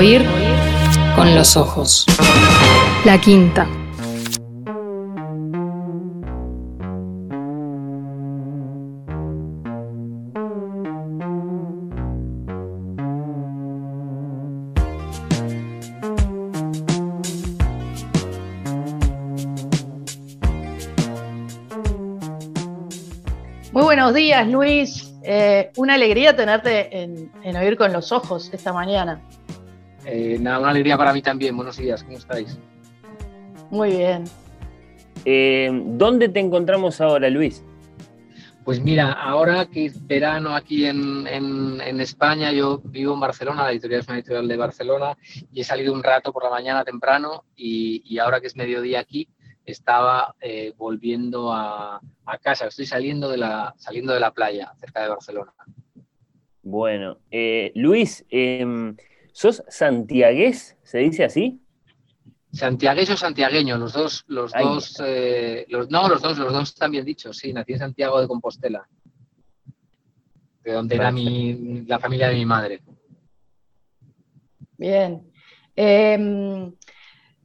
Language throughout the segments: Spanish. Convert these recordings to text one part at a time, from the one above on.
Oír con los ojos. La quinta. Muy buenos días, Luis. Eh, una alegría tenerte en, Oír con los Ojos esta mañana. Eh, nada, una alegría para mí también. Buenos días, ¿cómo estáis? Muy bien. Eh, ¿Dónde te encontramos ahora, Luis? Pues mira, ahora que es verano aquí en, España, yo vivo en Barcelona, la editorial es una editorial de Barcelona, y he salido un rato por la mañana temprano, y ahora que es mediodía aquí, estaba eh, volviendo a, casa, estoy saliendo de, la, saliendo de la playa cerca de Barcelona. Bueno, eh, Luis, em, ¿sos santiagués? ¿Se dice así? Santiagués o santiagueño, los dos, los dos, eh, no, los dos, los dos están bien dichos, sí, nací en Santiago de Compostela, de donde era mi, la familia de mi madre. Bien. Em,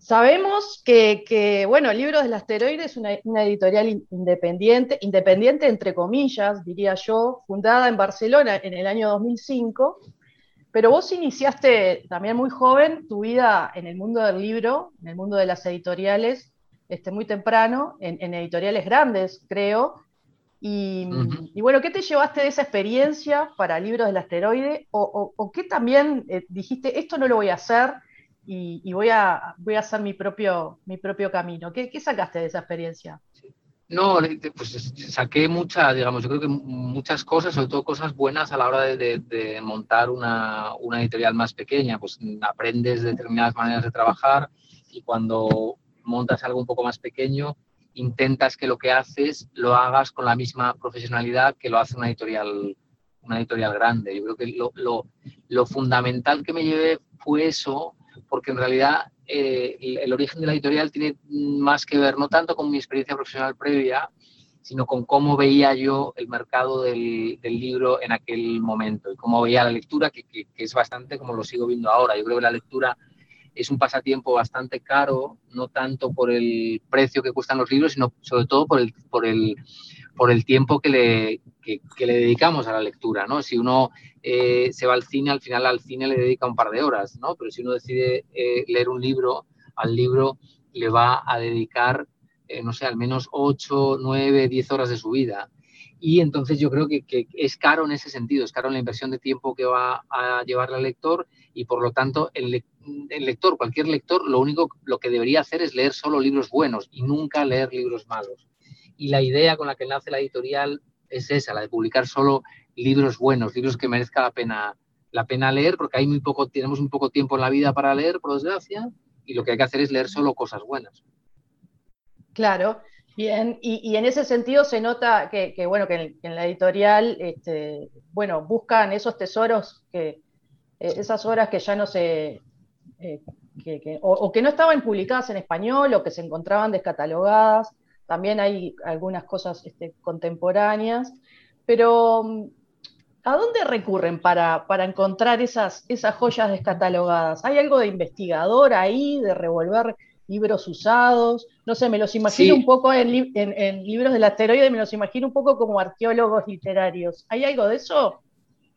Sabemos que, bueno, Libros del Asteroide es una, editorial independiente, independiente entre comillas, diría yo, fundada en Barcelona en el año 2005, pero vos iniciaste también muy joven tu vida en el mundo del libro, en el mundo de las editoriales, este, muy temprano, en, editoriales grandes, creo. Y, bueno, ¿qué te llevaste de esa experiencia para Libros del Asteroide? ¿O, qué también eh, dijiste, esto no lo voy a hacer? y, voy, a, voy a hacer mi propio, mi propio camino. ¿Qué, sacaste de esa experiencia? No, pues saqué muchas, digamos, yo creo que muchas cosas, sobre todo cosas buenas a la hora de, montar una, editorial más pequeña, pues aprendes determinadas maneras de trabajar y cuando montas algo un poco más pequeño, intentas que lo que haces lo hagas con la misma profesionalidad que lo hace una editorial, una editorial grande. Yo creo que lo, fundamental que me llevé fue eso, porque en realidad eh, el, origen de la editorial tiene más que ver no tanto con mi experiencia profesional previa, sino con cómo veía yo el mercado del, libro en aquel momento y cómo veía la lectura, que, es bastante como lo sigo viendo ahora. Yo creo que la lectura es un pasatiempo bastante caro, no tanto por el precio que cuestan los libros, sino sobre todo por el, por el, por el tiempo que le, que, le dedicamos a la lectura, ¿no? Si uno eh, se va al cine, al final al cine le dedica un par de horas, ¿no? Pero si uno decide eh, leer un libro, al libro le va a dedicar, eh, no sé, al menos 8, 9, 10 horas de su vida. Y entonces yo creo que, es caro en ese sentido, es caro en la inversión de tiempo que va a llevar el lector y por lo tanto el, el, lector, cualquier lector, lo único lo que debería hacer es leer solo libros buenos y nunca leer libros malos. Y la idea con la que nace la editorial es esa, la de publicar solo libros buenos, libros que merezca la pena, la pena leer, porque hay muy poco, tenemos muy poco tiempo en la vida para leer, por desgracia, y lo que hay que hacer es leer solo cosas buenas. Claro, bien, y, en ese sentido se nota que, bueno, que en, la editorial, este, bueno, buscan esos tesoros, que, eh, esas obras que ya no se, eh, o, que no estaban publicadas en español o que se encontraban descatalogadas. También hay algunas cosas este, contemporáneas, pero mm, ¿a dónde recurren para, encontrar esas, esas joyas descatalogadas? ¿Hay algo de investigador ahí, de revolver libros usados? No sé, me los imagino un poco en, libros del asteroide, me los imagino un poco como arqueólogos literarios. ¿Hay algo de eso?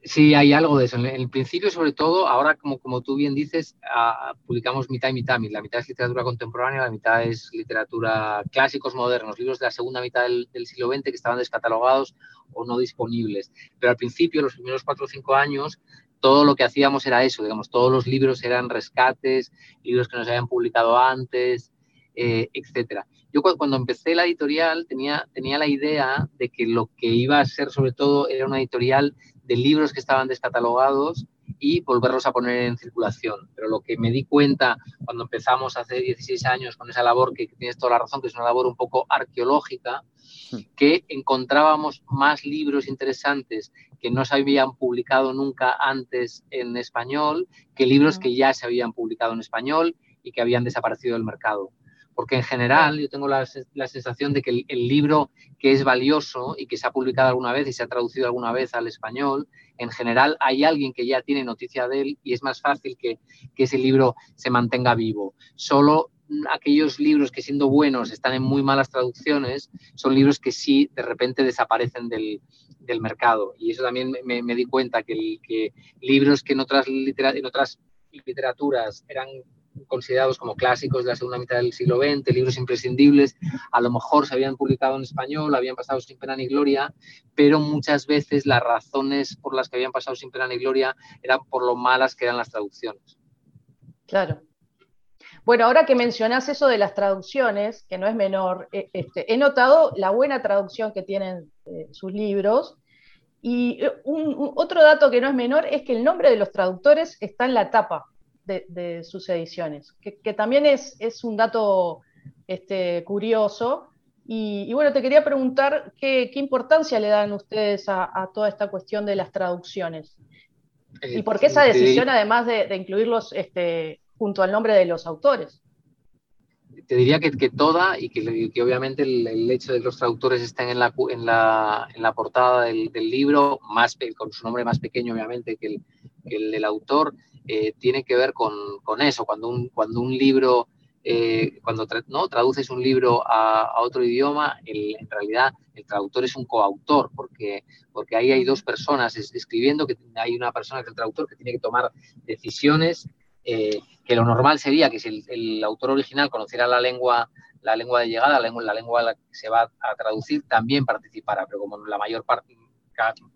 Sí, hay algo de eso. En el principio, sobre todo, ahora, como, como tú bien dices, ah, publicamos mitad y mitad. La mitad es literatura contemporánea, la mitad es literatura clásicos modernos, libros de la segunda mitad del, siglo XX que estaban descatalogados o no disponibles. Pero al principio, los primeros cuatro o cinco años, todo lo que hacíamos era eso, digamos, todos los libros eran rescates, libros que no se habían publicado antes, eh, etcétera. Yo cuando empecé la editorial tenía, tenía la idea de que lo que iba a ser sobre todo era una editorial de libros que estaban descatalogados y volverlos a poner en circulación. Pero lo que me di cuenta cuando empezamos hace 16 años con esa labor, que tienes toda la razón, que es una labor un poco arqueológica, que encontrábamos más libros interesantes que no se habían publicado nunca antes en español que libros que ya se habían publicado en español y que habían desaparecido del mercado. Porque en general yo tengo la, sensación de que el, libro que es valioso y que se ha publicado alguna vez y se ha traducido alguna vez al español, en general hay alguien que ya tiene noticia de él y es más fácil que, que ese libro se mantenga vivo. Solo aquellos libros que siendo buenos están en muy malas traducciones, son libros que sí de repente desaparecen del, del mercado. Y eso también me, me di cuenta, que, que, libros que en otras, en otras literaturas eran considerados como clásicos de la segunda mitad del siglo XX, libros imprescindibles, a lo mejor se habían publicado en español, habían pasado sin pena ni gloria, pero muchas veces las razones por las que habían pasado sin pena ni gloria eran por lo malas que eran las traducciones. Claro. Bueno, ahora que mencionás eso de las traducciones, que no es menor, eh, este, he notado la buena traducción que tienen eh, sus libros. Y eh, otro dato que no es menor es que el nombre de los traductores está en la tapa de, sus ediciones, que, también es, es, un dato este, curioso. Y, bueno, te quería preguntar qué, importancia le dan ustedes a, toda esta cuestión de las traducciones. ¿Y por qué esa decisión, además de, incluirlos este, junto al nombre de los autores? Te diría que, que toda y que, que obviamente el, hecho de que los traductores estén en la, en la, en la portada del, del, libro, más, con su nombre más pequeño obviamente que el, el autor, eh, tiene que ver con, con, eso. Cuando un, cuando un libro, eh, cuando ¿no? traduces un libro a, otro idioma, en realidad el traductor es un coautor, porque, porque ahí hay dos personas escribiendo, que hay una persona que es el traductor que tiene que tomar decisiones eh, que lo normal sería que si el, autor original conociera la lengua, la lengua de llegada, la lengua, la lengua que se va a traducir, también participara, pero como la mayor parte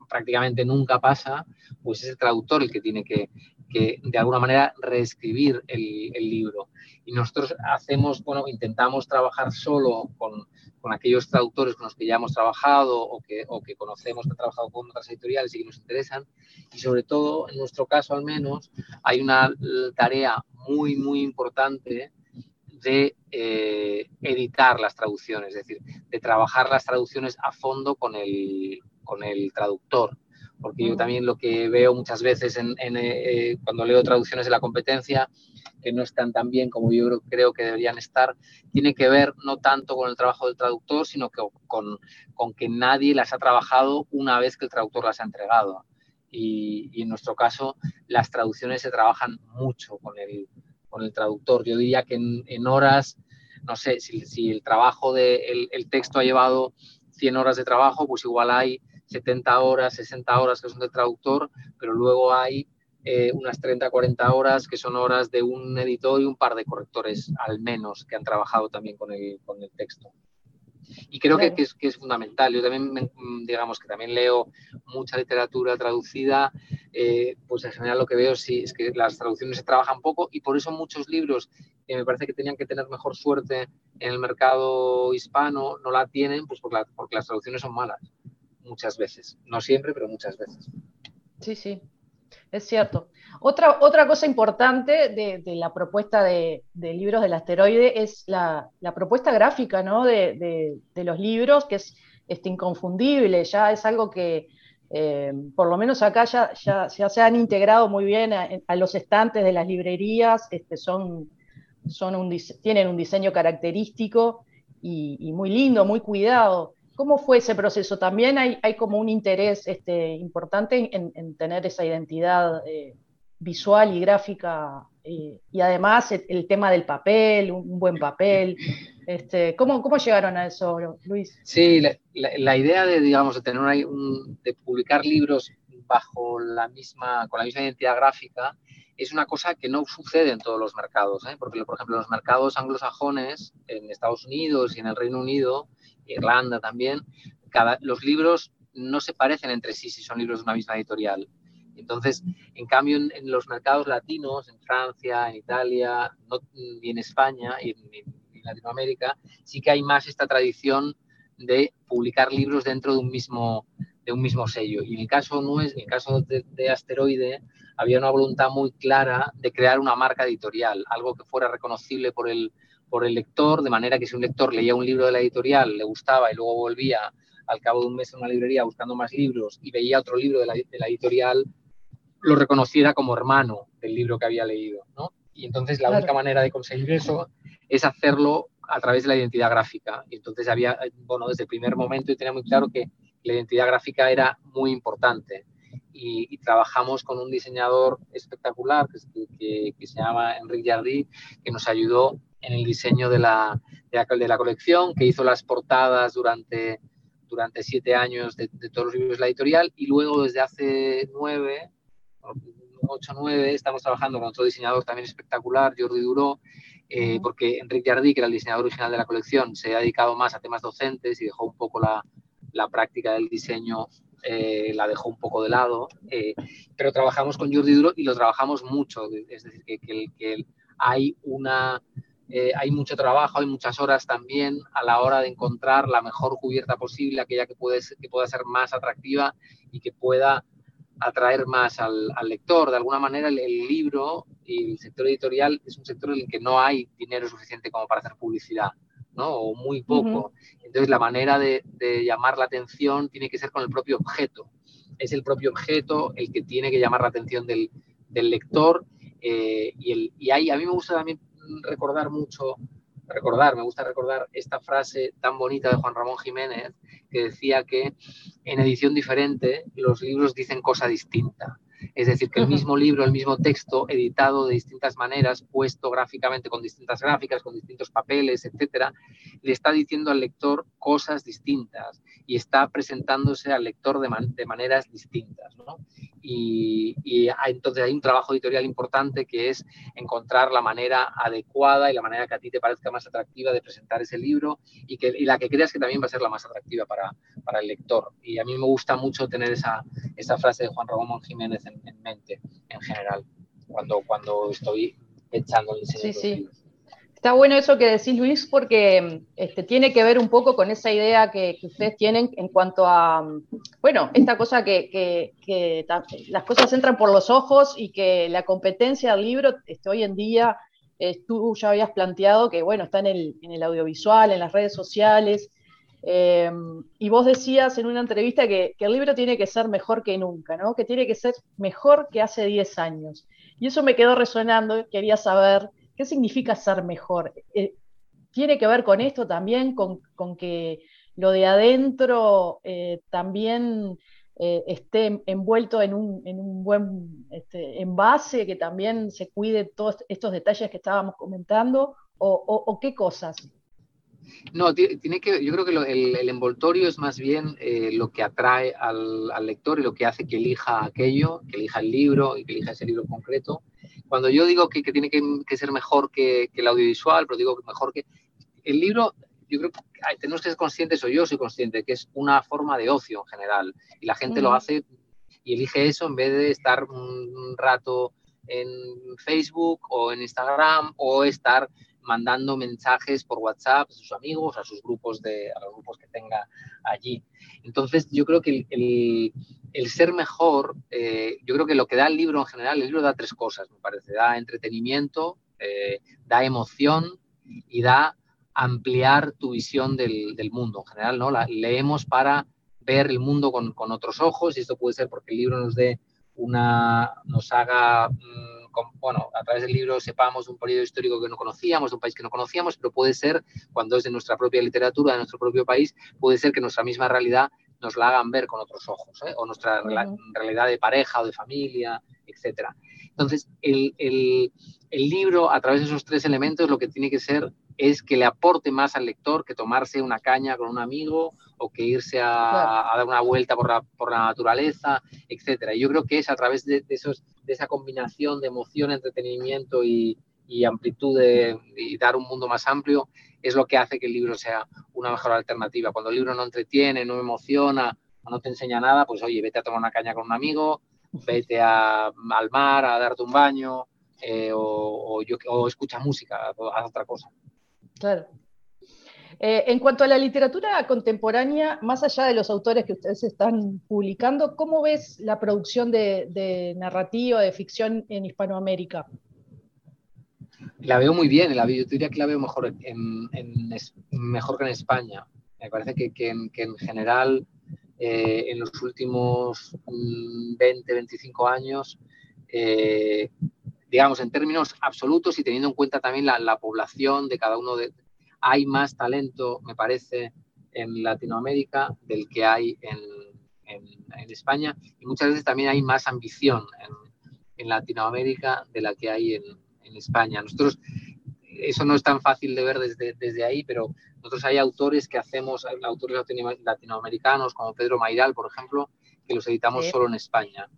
prácticamente nunca pasa, pues es el traductor el que tiene que, que de alguna manera reescribir el, libro. Y nosotros hacemos, bueno, intentamos trabajar solo con, con, aquellos traductores con los que ya hemos trabajado o que, o que conocemos, que han trabajado con otras editoriales y que nos interesan. Y sobre todo, en nuestro caso al menos, hay una tarea muy, muy importante de eh, editar las traducciones, es decir, de trabajar las traducciones a fondo con el, con el traductor porque yo también lo que veo muchas veces en, eh, cuando leo traducciones de la competencia, que no están tan bien como yo creo que deberían estar, tiene que ver no tanto con el trabajo del traductor, sino que con, con que nadie las ha trabajado una vez que el traductor las ha entregado. Y, en nuestro caso, las traducciones se trabajan mucho con el, con el traductor. Yo diría que en, horas, no sé, si, si el trabajo del el texto ha llevado 100 horas de trabajo, pues igual hay 70 horas, 60 horas que son del traductor, pero luego hay eh, unas 30, 40 horas que son horas de un editor y un par de correctores al menos que han trabajado también con el, con el texto. Y creo que, es, que, es, fundamental. Yo también, digamos, que también leo mucha literatura traducida, eh, pues en general lo que veo sí, es que las traducciones se trabajan poco y por eso muchos libros que me parece que tenían que tener mejor suerte en el mercado hispano no la tienen, pues porque, porque las traducciones son malas muchas veces. No siempre, pero muchas veces. Sí, sí, es cierto. Otra, otra cosa importante de, la propuesta de, libros del asteroide es la, propuesta gráfica ¿no? de, los libros, que es este, inconfundible, ya es algo que eh, por lo menos acá ya, ya, se han integrado muy bien a, los estantes de las librerías, este, son, son un, tienen un diseño característico y muy lindo, muy cuidado. ¿Cómo fue ese proceso? También hay, como un interés este, importante en, tener esa identidad eh, visual y gráfica eh, y además el, tema del papel, un, buen papel. Este, ¿cómo, ¿Cómo llegaron a eso, Luis? Sí, la, idea de, digamos, de, tener un, de publicar libros bajo la misma, con la misma identidad gráfica es una cosa que no sucede en todos los mercados, ¿eh? porque, por ejemplo, en los mercados anglosajones, en Estados Unidos y en el Reino Unido, Irlanda también, los libros no se parecen entre sí si son libros de una misma editorial. Entonces, en cambio, en, los mercados latinos, en Francia, en Italia y en España y en, Latinoamérica, sí que hay más esta tradición de publicar libros dentro de un mismo, de un mismo sello. Y en el caso, no es, en caso de, de Asteroide, había una voluntad muy clara de crear una marca editorial, algo que fuera reconocible por el, por el lector, de manera que si un lector leía un libro de la editorial, le gustaba y luego volvía al cabo de un mes en una librería buscando más libros y veía otro libro de la, editorial, lo reconociera como hermano del libro que había leído. ¿no? Y entonces la única manera de conseguir eso es hacerlo a través de la identidad gráfica. Y entonces había, bueno, desde el primer momento yo tenía muy claro que la identidad gráfica era muy importante. Y, trabajamos con un diseñador espectacular que, que, se llama Enrique Jardí, que nos ayudó en el diseño de la, de la, colección, que hizo las portadas durante, durante siete años de, todos los libros de la editorial y luego desde hace nueve, ocho, nueve, estamos trabajando con otro diseñador también espectacular, Jordi Duró, eh, porque Enrique Jardí, que era el diseñador original de la colección, se ha dedicado más a temas docentes y dejó un poco la, la práctica del diseño eh, la dejó un poco de lado, eh, pero trabajamos con Jordi Duro y lo trabajamos mucho, es decir, que, hay una eh, hay mucho trabajo, hay muchas horas también a la hora de encontrar la mejor cubierta posible, aquella que, puede, que pueda ser más atractiva y que pueda atraer más al, lector. De alguna manera, el, libro y el sector editorial es un sector en el que no hay dinero suficiente como para hacer publicidad, ¿no? O muy poco. Entonces, la manera de, llamar la atención tiene que ser con el propio objeto. Es el propio objeto el que tiene que llamar la atención del, lector. Eh, y, el, y ahí a mí me gusta también recordar mucho, recordar, me gusta recordar esta frase tan bonita de Juan Ramón Jiménez que decía que en edición diferente los libros dicen cosa distinta. Es decir, que el mismo libro, el mismo texto, editado de distintas maneras, puesto gráficamente con distintas gráficas, con distintos papeles, etcétera, le está diciendo al lector cosas distintas y está presentándose al lector de, de maneras distintas. ¿no? Y, entonces hay un trabajo editorial importante que es encontrar la manera adecuada y la manera que a ti te parezca más atractiva de presentar ese libro y, que, y la que creas que también va a ser la más atractiva para, para el lector. Y a mí me gusta mucho tener esa, esa frase de Juan Ramón Jiménez en, mente, en general, cuando, cuando estoy echando el diseño. Sí, sí. Está bueno eso que decís, Luis, porque este, tiene que ver un poco con esa idea que, ustedes tienen en cuanto a, bueno, esta cosa que, las cosas entran por los ojos y que la competencia del libro este, hoy en día, tú ya habías planteado que, bueno, está en el, audiovisual, en las redes sociales, em, y vos decías en una entrevista que, el libro tiene que ser mejor que nunca, ¿no? Que tiene que ser mejor que hace 10 años. Y eso me quedó resonando, quería saber ¿Qué significa ser mejor? Eh, ¿Tiene que ver con esto también, con, que lo de adentro eh, también eh, esté envuelto en un, buen este, envase, que también se cuide todos estos detalles que estábamos comentando? ¿O, qué cosas? No, tiene que, yo creo que el, envoltorio es más bien lo que atrae al, al, lector y lo que hace que elija aquello, que elija el libro y que elija ese libro concreto cuando yo digo que, tiene que, ser mejor que, el audiovisual, pero digo que mejor que el libro, yo creo que tenemos que ser conscientes, o yo soy consciente, que es una forma de ocio en general. Y la gente lo hace y elige eso en vez de estar un rato en Facebook o en Instagram o estar mandando mensajes por WhatsApp a sus amigos, a sus grupos, de, a los grupos que tenga allí. Entonces, yo creo que el, el, ser mejor, eh, yo creo que lo que da el libro en general, el libro da tres cosas, me parece. Da entretenimiento, eh, da emoción y da ampliar tu visión del, del mundo en general, ¿no? La, leemos para ver el mundo con, con, otros ojos y esto puede ser porque el libro nos dé una, nos haga... Bueno, a través del libro sepamos un periodo histórico que no conocíamos, de un país que no conocíamos, pero puede ser, cuando es de nuestra propia literatura, de nuestro propio país, puede ser que nuestra misma realidad nos la hagan ver con otros ojos, ¿eh? o nuestra realidad de pareja o de familia, etc. Entonces, el, el, el libro, a través de esos tres elementos, lo que tiene que ser es que le aporte más al lector que tomarse una caña con un amigo o que irse a, dar una vuelta por la, por la naturaleza, etc. Y yo creo que es a través de, esos, de esa combinación de emoción, entretenimiento y, y amplitud de, y dar un mundo más amplio, es lo que hace que el libro sea una mejor alternativa. Cuando el libro no entretiene, no emociona no te enseña nada, pues oye, vete a tomar una caña con un amigo, vete al mar a darte un baño eh, o, o, escucha música, haz otra cosa. Claro. Eh, en cuanto a la literatura contemporánea, más allá de los autores que ustedes están publicando, ¿cómo ves la producción de, narrativa, de ficción en Hispanoamérica? La veo muy bien, la, yo diría que la veo mejor, en, mejor que en España. Me parece que, en, general, eh, en los últimos 20, mm, 25 años, eh, digamos, en términos absolutos y teniendo en cuenta también la, población de cada uno de... hay más talento, me parece, en Latinoamérica del que hay en, en, España y muchas veces también hay más ambición en, en Latinoamérica de la que hay en, España. Nosotros, eso no es tan fácil de ver desde, desde ahí, pero nosotros hay autores que hacemos, autores latinoamericanos como Pedro Mairal, por ejemplo, que los editamos solo en España.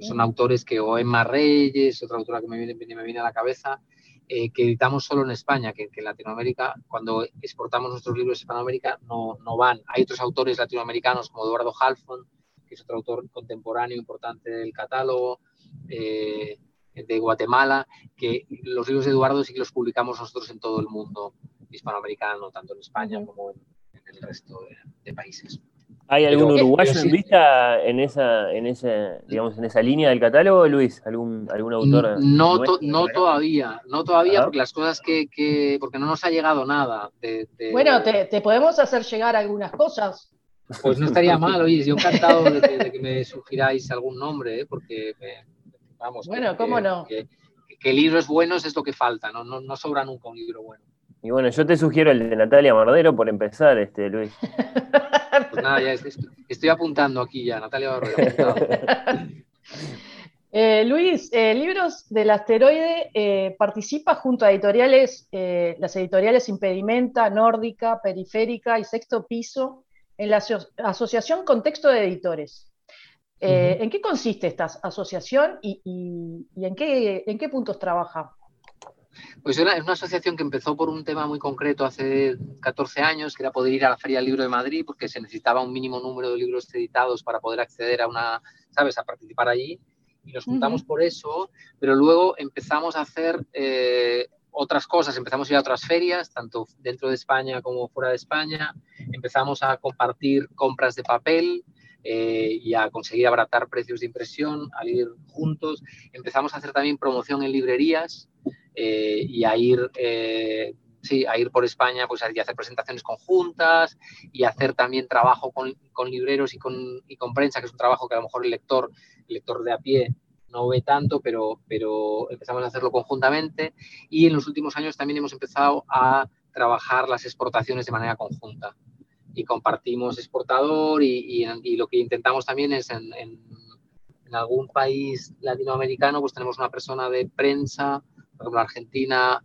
Son, autores que, o Emma Reyes, otra autora que me viene, me viene a la cabeza, eh, que editamos solo en España, que, en Latinoamérica, cuando exportamos nuestros libros a Hispanoamérica, no, no van. Hay otros autores latinoamericanos como Eduardo Halfon, que es otro autor contemporáneo importante del catálogo, eh, de Guatemala, que los libros de Eduardo sí que los publicamos nosotros en todo el mundo hispanoamericano, tanto en España como en, el resto de países. ¿Hay algún uruguayo en vista en esa, en esa, digamos, en esa línea del catálogo, Luis? ¿Algún, algún autor? No, no todavía, no todavía, porque las cosas que, porque no nos ha llegado nada. Bueno, te, podemos hacer llegar algunas cosas. Pues no estaría mal, oye, yo encantado de, que, me sugiráis algún nombre, ¿eh? porque, vamos. Bueno, cómo no. Que, libros buenos es lo que falta, ¿no? No, no sobra nunca un libro bueno. Y bueno, yo te sugiero el de Natalia Mardero por empezar, este, Luis. Pues nada, ya estoy, apuntando aquí ya, Natalia eh, Luis, eh, Libros del Asteroide eh, participa junto a editoriales, las editoriales Impedimenta, Nórdica, Periférica y Sexto Piso en la Asociación Contexto de Editores. ¿En qué consiste esta asociación y, en, qué, en qué puntos trabaja? Pues era una asociación que empezó por un tema muy concreto hace 14 años, que era poder ir a la Feria del Libro de Madrid, porque se necesitaba un mínimo número de libros editados para poder acceder a una, ¿sabes?, a participar allí. Y nos juntamos por eso, pero luego empezamos a hacer eh, otras cosas, empezamos a ir a otras ferias, tanto dentro de España como fuera de España, empezamos a compartir compras de papel, eh, y a conseguir abaratar precios de impresión, al ir juntos. Empezamos a hacer también promoción en librerías, eh, y a ir, eh, sí, a ir por España pues, y hacer presentaciones conjuntas y hacer también trabajo con, con libreros y con, y con, prensa, que es un trabajo que a lo mejor el lector, el lector de a pie no ve tanto, pero, pero empezamos a hacerlo conjuntamente. Y en los últimos años también hemos empezado a trabajar las exportaciones de manera conjunta. Y compartimos exportador y, y, lo que intentamos también es en, en, en, algún país latinoamericano pues tenemos una persona de prensa por Argentina,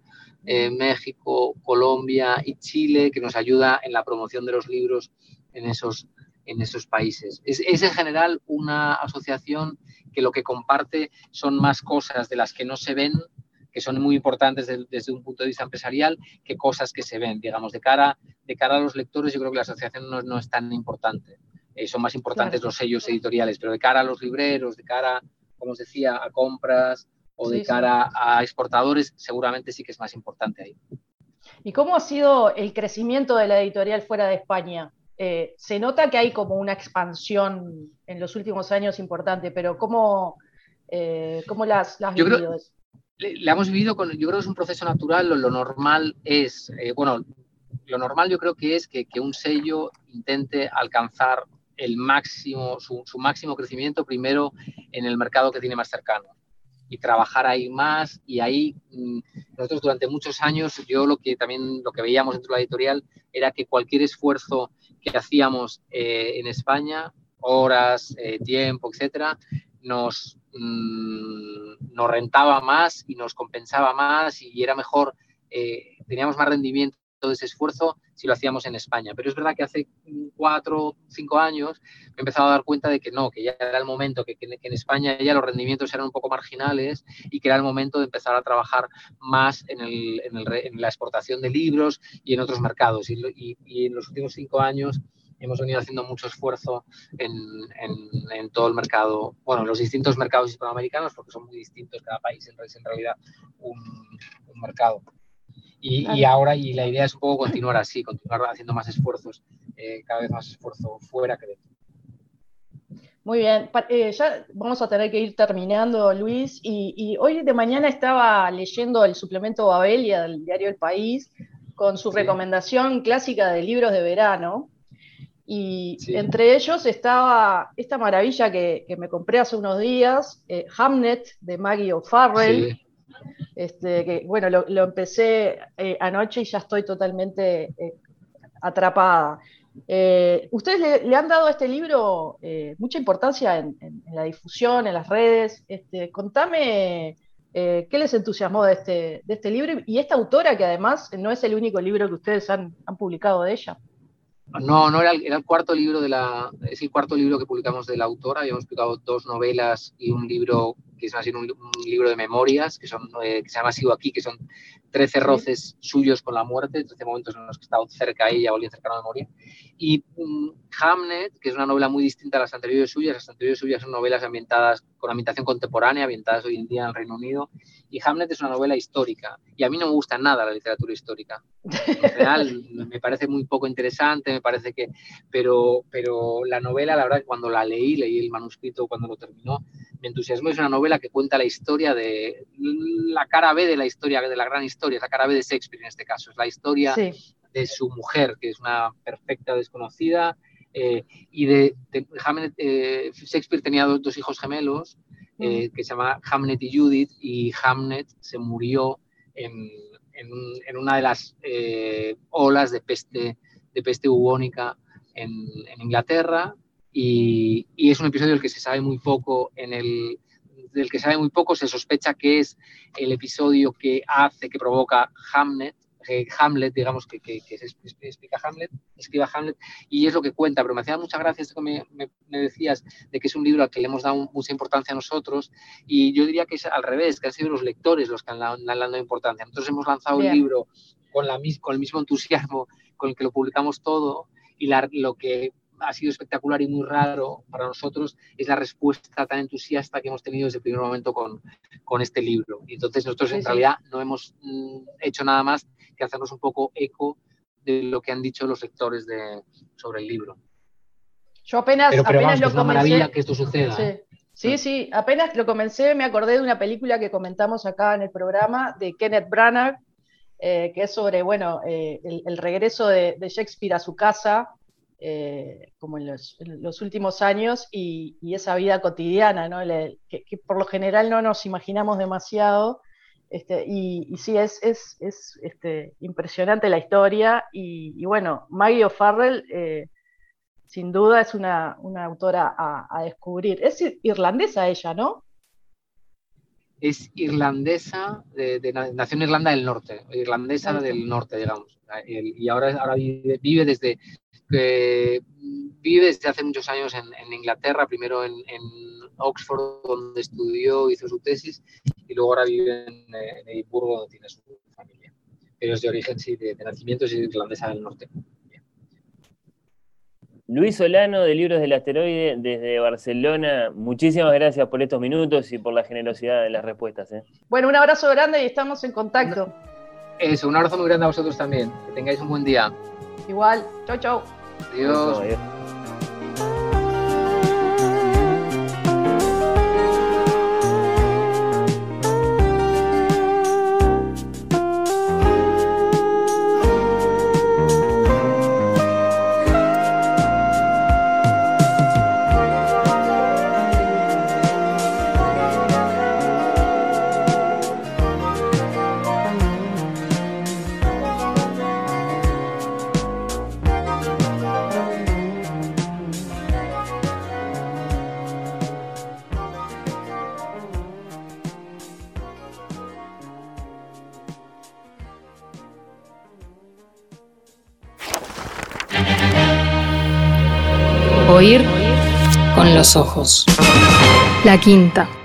eh, México, Colombia y Chile, que nos ayuda en la promoción de los libros en esos, en esos países. Es, en general una asociación que lo que comparte son más cosas de las que no se ven, que son muy importantes desde un punto de vista empresarial, que cosas que se ven. Digamos, de cara, de cara a los lectores, yo creo que la asociación no, es tan importante. Eh, son más importantes los sellos editoriales, pero de cara a los libreros, de cara, como os decía, a compras, o de cara a exportadores, seguramente sí que es más importante ahí. ¿Y cómo ha sido el crecimiento de la editorial fuera de España? Eh, se nota que hay como una expansión en los últimos años importante, pero ¿cómo, eh, cómo las, las vivido? La hemos vivido con, yo creo que es un proceso natural, lo, normal es, eh, bueno, lo normal yo creo que es que, que un sello intente alcanzar el máximo, su, su, máximo crecimiento primero en el mercado que tiene más cercano y trabajar ahí más. Y ahí mm, nosotros durante muchos años yo lo que también lo que veíamos dentro de la editorial era que cualquier esfuerzo que hacíamos eh, en España horas eh, tiempo etcétera nos mm, nos rentaba más y nos compensaba más y era mejor eh, teníamos más rendimiento todo ese esfuerzo si lo hacíamos en España. Pero es verdad que hace cuatro, cinco años me he empezado a dar cuenta de que no, que ya era el momento, que, en España ya los rendimientos eran un poco marginales y que era el momento de empezar a trabajar más en, la exportación de libros y en otros mercados. Y, en los últimos cinco años hemos venido haciendo mucho esfuerzo en, todo el mercado, bueno, en los distintos mercados hispanoamericanos, porque son muy distintos, cada país es en realidad un mercado. Y, ahora, y la idea es un poco continuar así, continuar haciendo más esfuerzos, eh, cada vez más esfuerzo fuera que dentro. Muy bien, eh, ya vamos a tener que ir terminando, Luis, y, hoy de mañana estaba leyendo el suplemento Babelia del diario El País con su recomendación clásica de libros de verano, y entre ellos estaba esta maravilla que, me compré hace unos días, eh, Hamnet de Maggie O'Farrell. Este, que, bueno, lo, empecé eh, anoche y ya estoy totalmente eh, atrapada. Eh, ¿Ustedes le, han dado a este libro mucha importancia en, la difusión, en las redes? Este, contame qué les entusiasmó de este, de este libro y esta autora que además no es el único libro que ustedes han, han publicado de ella. No, no era el, era el, cuarto libro de la, es el cuarto libro que publicamos de la autora. Habíamos publicado dos novelas y un libro que es más un, libro de memorias, que, son, eh, que se llama Sigo aquí, que son 13 roces suyos con la muerte, 13 momentos en los que he estado cerca a ella o alguien cercano a la memoria. Y um, Hamnet, que es una novela muy distinta a las anteriores suyas, las anteriores suyas son novelas ambientadas con ambientación contemporánea, ambientadas hoy en día en el Reino Unido, y Hamlet es una novela histórica, y a mí no me gusta nada la literatura histórica. En general, me parece muy poco interesante, me parece que, pero, pero la novela, la verdad, cuando la leí, leí el manuscrito cuando lo terminó, me entusiasmó, es una novela que cuenta la historia de la cara B de la historia, de la gran historia, la cara B de Shakespeare en este caso, es la historia de su mujer, que es una perfecta desconocida, eh, y de, Hamlet, eh, Shakespeare tenía dos, hijos gemelos, eh, que se llama Hamlet y Judith, y Hamlet se murió en, en, una de las olas de peste, de peste bubónica en, en Inglaterra, y, y, es un episodio del que se sabe muy poco en el del que sabe muy poco se sospecha que es el episodio que hace que provoca Hamlet Hamlet, digamos, que, que, que, se explica Hamlet, escriba Hamlet, y es lo que cuenta, pero me hacía mucha gracia esto que me, me, decías, de que es un libro al que le hemos dado mucha importancia a nosotros, y yo diría que es al revés, que han sido los lectores los que han, han dado importancia. Nosotros hemos lanzado un libro con, la, con el mismo entusiasmo con el que lo publicamos todo, y la, lo que ha sido espectacular y muy raro para nosotros es la respuesta tan entusiasta que hemos tenido desde el primer momento con, con este libro. Y entonces nosotros en realidad no hemos mm, hecho nada más que hacernos un poco eco de lo que han dicho los lectores de, sobre el libro. Yo apenas, apenas lo es una maravilla que esto suceda. Sí. ¿eh? Sí, sí, apenas lo comencé, me acordé de una película que comentamos acá en el programa de Kenneth Branagh, eh, que es sobre, bueno, eh, el, regreso de, de, Shakespeare a su casa, eh, como en los, últimos años, y, esa vida cotidiana, ¿no? que, por lo general no nos imaginamos demasiado. Este, y, sí, es, es, es este, impresionante la historia. Y, bueno, Maggie O'Farrell, eh, sin duda, es una, autora a, descubrir. Es irlandesa ella, ¿no? Es irlandesa, de, nació en Irlanda del Norte, irlandesa del norte, digamos. Y ahora, ahora vive desde que vive desde hace muchos años en, Inglaterra, primero en, Oxford, donde estudió, hizo su tesis, y luego ahora vive en, Edimburgo, donde tiene su familia. Pero es de origen, sí, de, nacimiento es irlandesa del norte. Luis Solano, de Libros del Asteroide, desde Barcelona. Muchísimas gracias por estos minutos y por la generosidad de las respuestas. ¿eh? Bueno, un abrazo grande y estamos en contacto. Eso, un abrazo muy grande a vosotros también. Que tengáis un buen día. Igual. Chau, chau. Adiós. Los ojos. La quinta.